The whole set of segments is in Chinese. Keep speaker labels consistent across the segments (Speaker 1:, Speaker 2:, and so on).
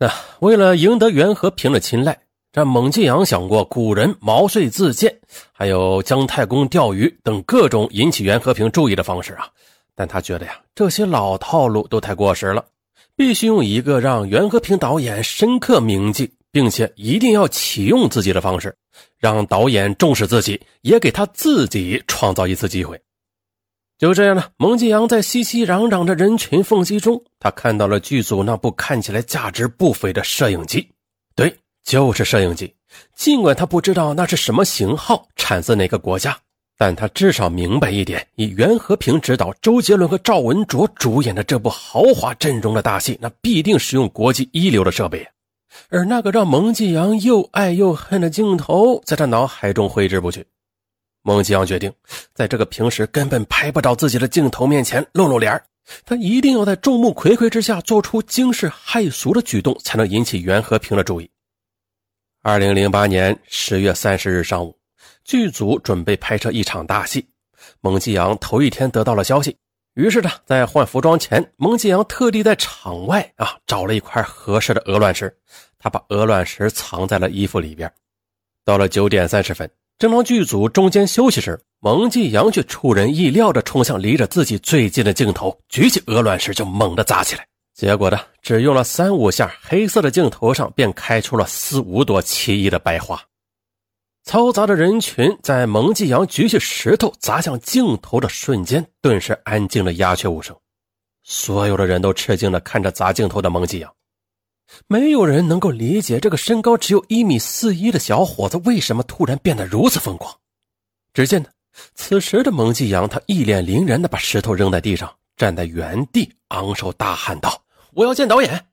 Speaker 1: 那为了赢得袁和平的青睐，这蒙继阳想过古人毛遂自荐，还有姜太公钓鱼等各种引起袁和平注意的方式啊。但他觉得呀，这些老套路都太过时了，必须用一个让袁和平导演深刻铭记，并且一定要启用自己的方式，让导演重视自己，也给他自己创造一次机会。就这样呢，蒙继阳在熙熙攘攘的人群缝隙中，他看到了剧组那部看起来价值不菲的摄影机。对，就是摄影机。尽管他不知道那是什么型号，产自哪个国家，但他至少明白一点：以袁和平执导、周杰伦和赵文卓主演的这部豪华阵容的大戏，那必定使用国际一流的设备。而那个让蒙继阳又爱又恨的镜头，在他脑海中挥之不去。孟继阳决定，在这个平时根本拍不着自己的镜头面前露露脸他一定要在众目睽睽之下做出惊世骇俗的举动，才能引起袁和平的注意。二零零八年十月三十日上午，剧组准备拍摄一场大戏。孟继阳头一天得到了消息，于是呢，在换服装前，孟继阳特地在场外啊找了一块合适的鹅卵石，他把鹅卵石藏在了衣服里边。到了九点三十分。正当剧组中间休息时，蒙继阳却出人意料地冲向离着自己最近的镜头，举起鹅卵石就猛地砸起来。结果呢，只用了三五下，黑色的镜头上便开出了四五朵奇异的白花。嘈杂的人群在蒙继阳举起石头砸向镜头的瞬间，顿时安静的鸦雀无声。所有的人都吃惊地看着砸镜头的蒙继阳。没有人能够理解这个身高只有一米四一的小伙子为什么突然变得如此疯狂。只见呢，此时的蒙继阳，他一脸凛然的把石头扔在地上，站在原地，昂首大喊道：“我要见导演！”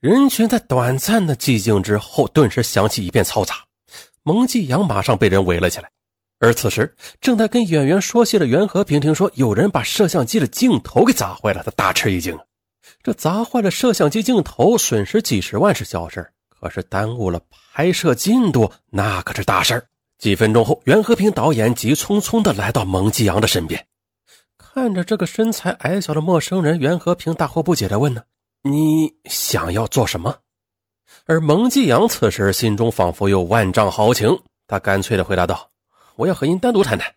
Speaker 1: 人群在短暂的寂静之后，顿时响起一片嘈杂。蒙继阳马上被人围了起来。而此时，正在跟演员说戏的袁和平听说有人把摄像机的镜头给砸坏了，他大吃一惊。这砸坏了摄像机镜头，损失几十万是小事可是耽误了拍摄进度，那可是大事几分钟后，袁和平导演急匆匆地来到蒙继阳的身边，看着这个身材矮小的陌生人，袁和平大惑不解地问：“呢，你想要做什么？”而蒙继阳此时心中仿佛有万丈豪情，他干脆地回答道：“我要和您单独谈谈。”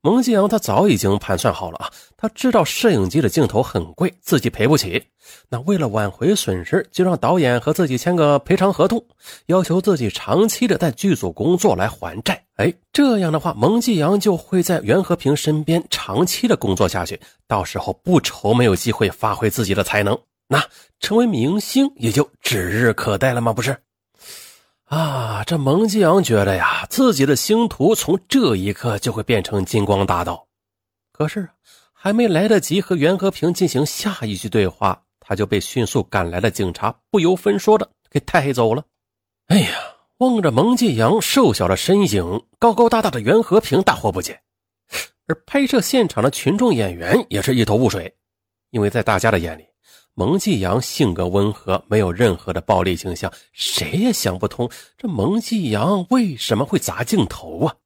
Speaker 1: 蒙继阳他早已经盘算好了啊，他知道摄影机的镜头很贵，自己赔不起。那为了挽回损失，就让导演和自己签个赔偿合同，要求自己长期的在剧组工作来还债。哎，这样的话，蒙继阳就会在袁和平身边长期的工作下去，到时候不愁没有机会发挥自己的才能，那成为明星也就指日可待了吗？不是？啊，这蒙继阳觉得呀，自己的星途从这一刻就会变成金光大道。可是，还没来得及和袁和平进行下一句对话，他就被迅速赶来的警察不由分说的给带走了。哎呀，望着蒙继阳瘦小的身影，高高大大的袁和平大惑不解，而拍摄现场的群众演员也是一头雾水，因为在大家的眼里。蒙继阳性格温和，没有任何的暴力倾向，谁也想不通这蒙继阳为什么会砸镜头啊！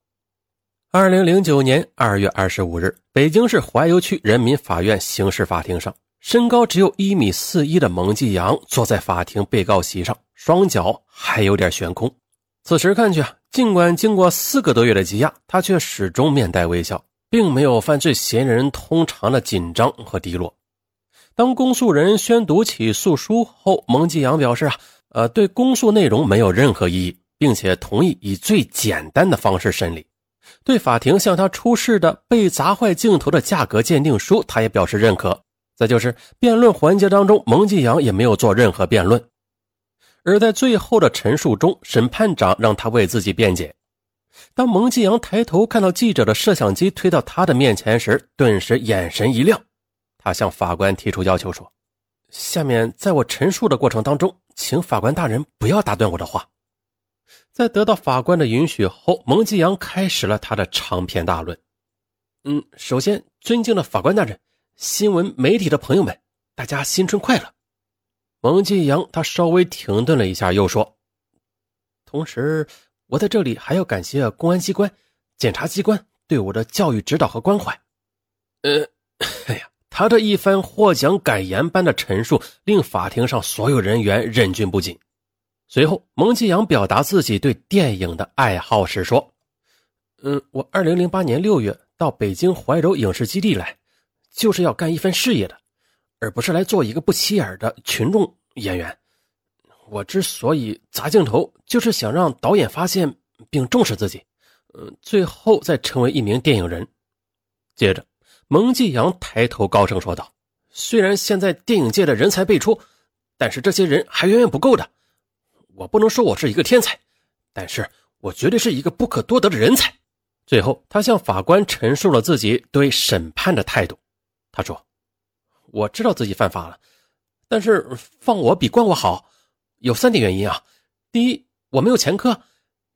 Speaker 1: 二零零九年二月二十五日，北京市怀柔区人民法院刑事法庭上，身高只有一米四一的蒙继阳坐在法庭被告席上，双脚还有点悬空。此时看去啊，尽管经过四个多月的羁押，他却始终面带微笑，并没有犯罪嫌疑人通常的紧张和低落。当公诉人宣读起诉书后，蒙继阳表示：“啊，呃，对公诉内容没有任何异议，并且同意以最简单的方式审理。对法庭向他出示的被砸坏镜头的价格鉴定书，他也表示认可。再就是辩论环节当中，蒙继阳也没有做任何辩论。而在最后的陈述中，审判长让他为自己辩解。当蒙继阳抬头看到记者的摄像机推到他的面前时，顿时眼神一亮。”他向法官提出要求说：“下面在我陈述的过程当中，请法官大人不要打断我的话。”在得到法官的允许后，蒙继阳开始了他的长篇大论。嗯，首先，尊敬的法官大人、新闻媒体的朋友们，大家新春快乐。蒙继阳他稍微停顿了一下，又说：“同时，我在这里还要感谢公安机关、检察机关对我的教育指导和关怀。”呃，哎呀。他这一番获奖感言般的陈述，令法庭上所有人员忍俊不禁。随后，蒙继阳表达自己对电影的爱好时说：“嗯，我二零零八年六月到北京怀柔影视基地来，就是要干一番事业的，而不是来做一个不起眼的群众演员。我之所以砸镜头，就是想让导演发现并重视自己，嗯，最后再成为一名电影人。”接着。蒙继阳抬头高声说道：“虽然现在电影界的人才辈出，但是这些人还远远不够的。我不能说我是一个天才，但是我绝对是一个不可多得的人才。”最后，他向法官陈述了自己对审判的态度。他说：“我知道自己犯法了，但是放我比关我好，有三点原因啊。第一，我没有前科；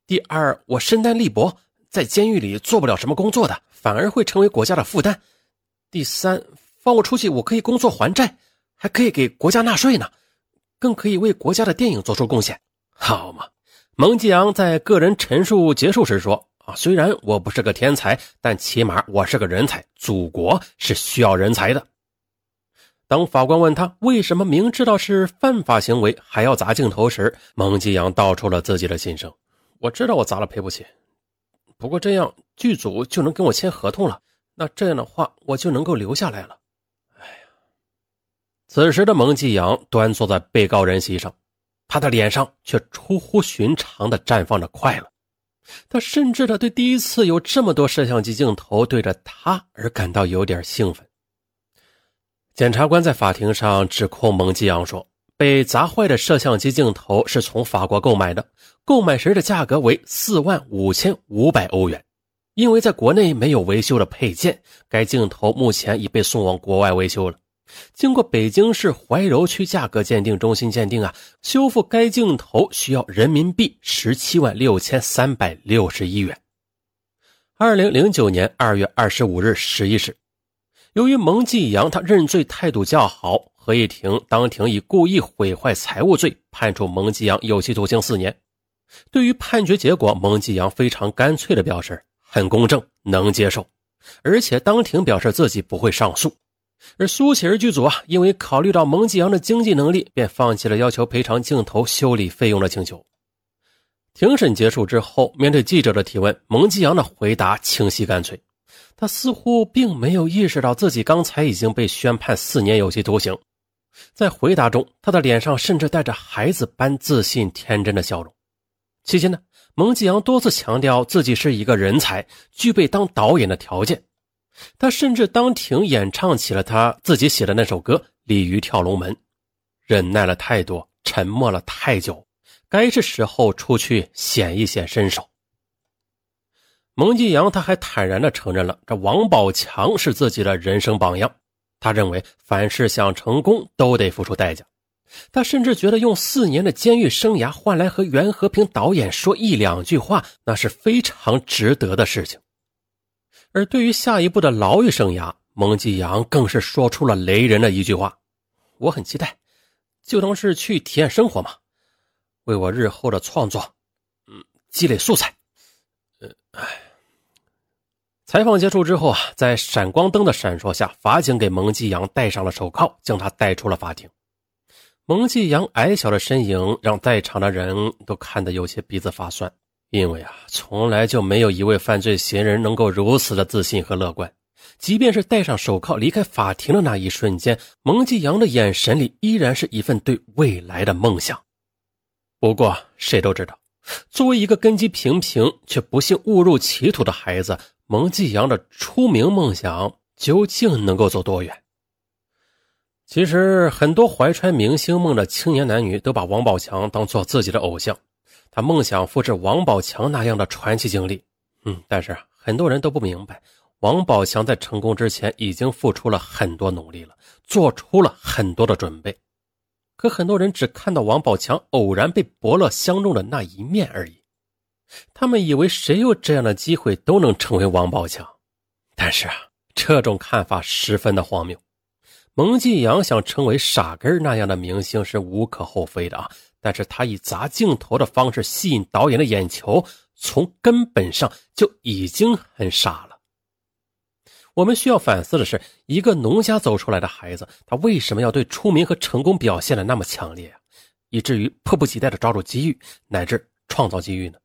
Speaker 1: 第二，我身单力薄，在监狱里做不了什么工作的，反而会成为国家的负担。”第三，放我出去，我可以工作还债，还可以给国家纳税呢，更可以为国家的电影做出贡献，好嘛？蒙继阳在个人陈述结束时说：“啊，虽然我不是个天才，但起码我是个人才，祖国是需要人才的。”当法官问他为什么明知道是犯法行为还要砸镜头时，蒙继阳道出了自己的心声：“我知道我砸了赔不起，不过这样剧组就能跟我签合同了。”那这样的话，我就能够留下来了。哎呀，此时的蒙继阳端坐在被告人席上，他的脸上却出乎寻常的绽放着快乐。他甚至的对第一次有这么多摄像机镜头对着他而感到有点兴奋。检察官在法庭上指控蒙继阳说，被砸坏的摄像机镜头是从法国购买的，购买时的价格为四万五千五百欧元。因为在国内没有维修的配件，该镜头目前已被送往国外维修了。经过北京市怀柔区价格鉴定中心鉴定啊，修复该镜头需要人民币十七万六千三百六十一元。二零零九年二月二十五日十一时，由于蒙继阳他认罪态度较好，合议庭当庭以故意毁坏财物罪判处蒙继阳有期徒刑四年。对于判决结果，蒙继阳非常干脆的表示。很公正，能接受，而且当庭表示自己不会上诉。而苏乞儿剧组啊，因为考虑到蒙继阳的经济能力，便放弃了要求赔偿镜头修理费用的请求。庭审结束之后，面对记者的提问，蒙继阳的回答清晰干脆。他似乎并没有意识到自己刚才已经被宣判四年有期徒刑。在回答中，他的脸上甚至带着孩子般自信天真的笑容。期间呢？蒙继阳多次强调自己是一个人才，具备当导演的条件。他甚至当庭演唱起了他自己写的那首歌《鲤鱼跳龙门》。忍耐了太多，沉默了太久，该是时候出去显一显身手。蒙继阳他还坦然地承认了，这王宝强是自己的人生榜样。他认为凡事想成功，都得付出代价。他甚至觉得用四年的监狱生涯换来和袁和平导演说一两句话，那是非常值得的事情。而对于下一步的牢狱生涯，蒙继阳更是说出了雷人的一句话：“我很期待，就当是去体验生活嘛，为我日后的创作，嗯，积累素材。”呃，哎。采访结束之后啊，在闪光灯的闪烁下，法警给蒙继阳戴上了手铐，将他带出了法庭。蒙继阳矮小的身影让在场的人都看得有些鼻子发酸，因为啊，从来就没有一位犯罪嫌疑人能够如此的自信和乐观。即便是戴上手铐离开法庭的那一瞬间，蒙继阳的眼神里依然是一份对未来的梦想。不过，谁都知道，作为一个根基平平却不幸误入歧途的孩子，蒙继阳的出名梦想究竟能够走多远？其实，很多怀揣明星梦的青年男女都把王宝强当做自己的偶像，他梦想复制王宝强那样的传奇经历。嗯，但是很多人都不明白，王宝强在成功之前已经付出了很多努力了，做出了很多的准备。可很多人只看到王宝强偶然被伯乐相中的那一面而已，他们以为谁有这样的机会都能成为王宝强。但是啊，这种看法十分的荒谬。蒙继阳想成为傻根那样的明星是无可厚非的啊，但是他以砸镜头的方式吸引导演的眼球，从根本上就已经很傻了。我们需要反思的是，一个农家走出来的孩子，他为什么要对出名和成功表现的那么强烈啊？以至于迫不及待的抓住机遇，乃至创造机遇呢？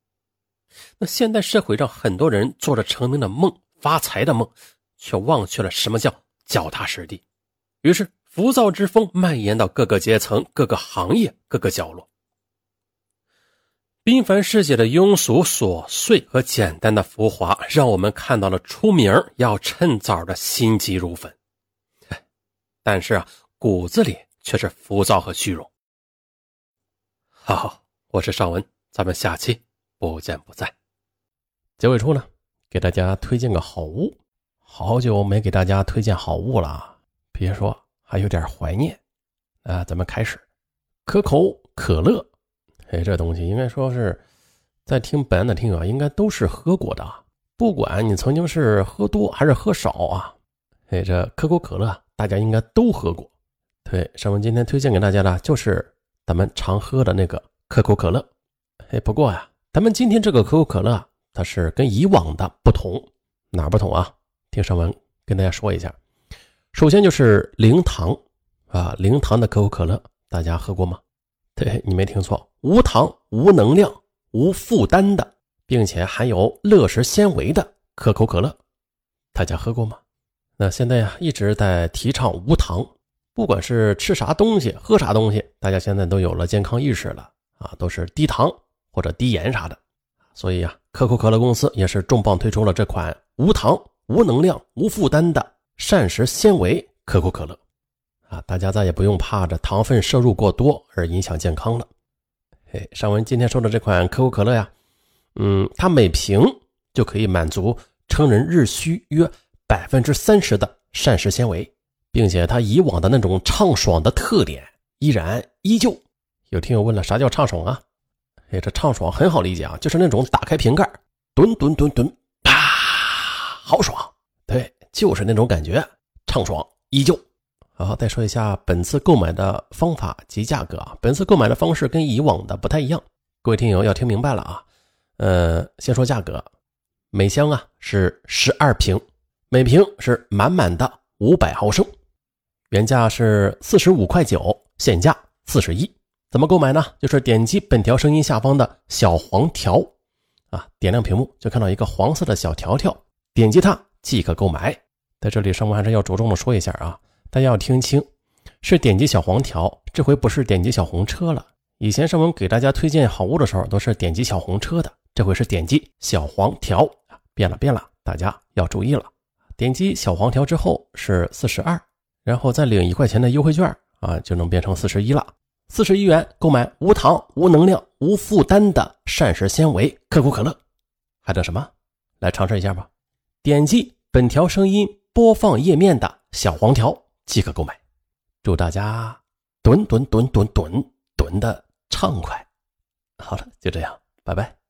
Speaker 1: 那现代社会上很多人做着成名的梦、发财的梦，却忘却了什么叫脚踏实地，于是浮躁之风蔓延到各个阶层、各个行业、各个角落。缤繁世界的庸俗、琐碎和简单的浮华，让我们看到了出名要趁早的心急如焚。但是啊，骨子里却是浮躁和虚荣。好，我是尚文，咱们下期不见不散。结尾处呢，给大家推荐个好物，好久没给大家推荐好物了，别说还有点怀念。啊，咱们开始，可口可乐。哎，这东西应该说是在听本案的听友应该都是喝过的啊，不管你曾经是喝多还是喝少啊。哎，这可口可乐大家应该都喝过。对，上文今天推荐给大家的就是咱们常喝的那个可口可乐。哎，不过呀，咱们今天这个可口可乐它是跟以往的不同，哪不同啊？听上文跟大家说一下。首先就是零糖啊，零糖的可口可乐，大家喝过吗？对你没听错。无糖、无能量、无负担的，并且含有乐食纤维的可口可乐，大家喝过吗？那现在呀一直在提倡无糖，不管是吃啥东西、喝啥东西，大家现在都有了健康意识了啊，都是低糖或者低盐啥的。所以啊，可口可乐公司也是重磅推出了这款无糖、无能量、无负担的膳食纤维可口可乐啊，大家再也不用怕着糖分摄入过多而影响健康了。哎，尚文今天说的这款可口可乐呀，嗯，它每瓶就可以满足成人日需约百分之三十的膳食纤维，并且它以往的那种畅爽的特点依然依旧。有听友问了，啥叫畅爽啊？哎，这畅爽很好理解啊，就是那种打开瓶盖，吨吨吨吨，啪，好爽。对，就是那种感觉，畅爽依旧。好，再说一下本次购买的方法及价格啊。本次购买的方式跟以往的不太一样，各位听友要听明白了啊。呃，先说价格，每箱啊是十二瓶，每瓶是满满的五百毫升，原价是四十五块九，现价四十一。怎么购买呢？就是点击本条声音下方的小黄条啊，点亮屏幕就看到一个黄色的小条条，点击它即可购买。在这里，上文还是要着重的说一下啊。大家要听清，是点击小黄条，这回不是点击小红车了。以前上文给大家推荐好物的时候，都是点击小红车的，这回是点击小黄条，变了变了，大家要注意了。点击小黄条之后是四十二，然后再领一块钱的优惠券啊，就能变成四十一了。四十一元购买无糖、无能量、无负担的膳食纤维可口可乐，还等什么？来尝试一下吧！点击本条声音播放页面的小黄条。即可购买，祝大家蹲蹲蹲蹲蹲蹲的畅快。好了，就这样，拜拜。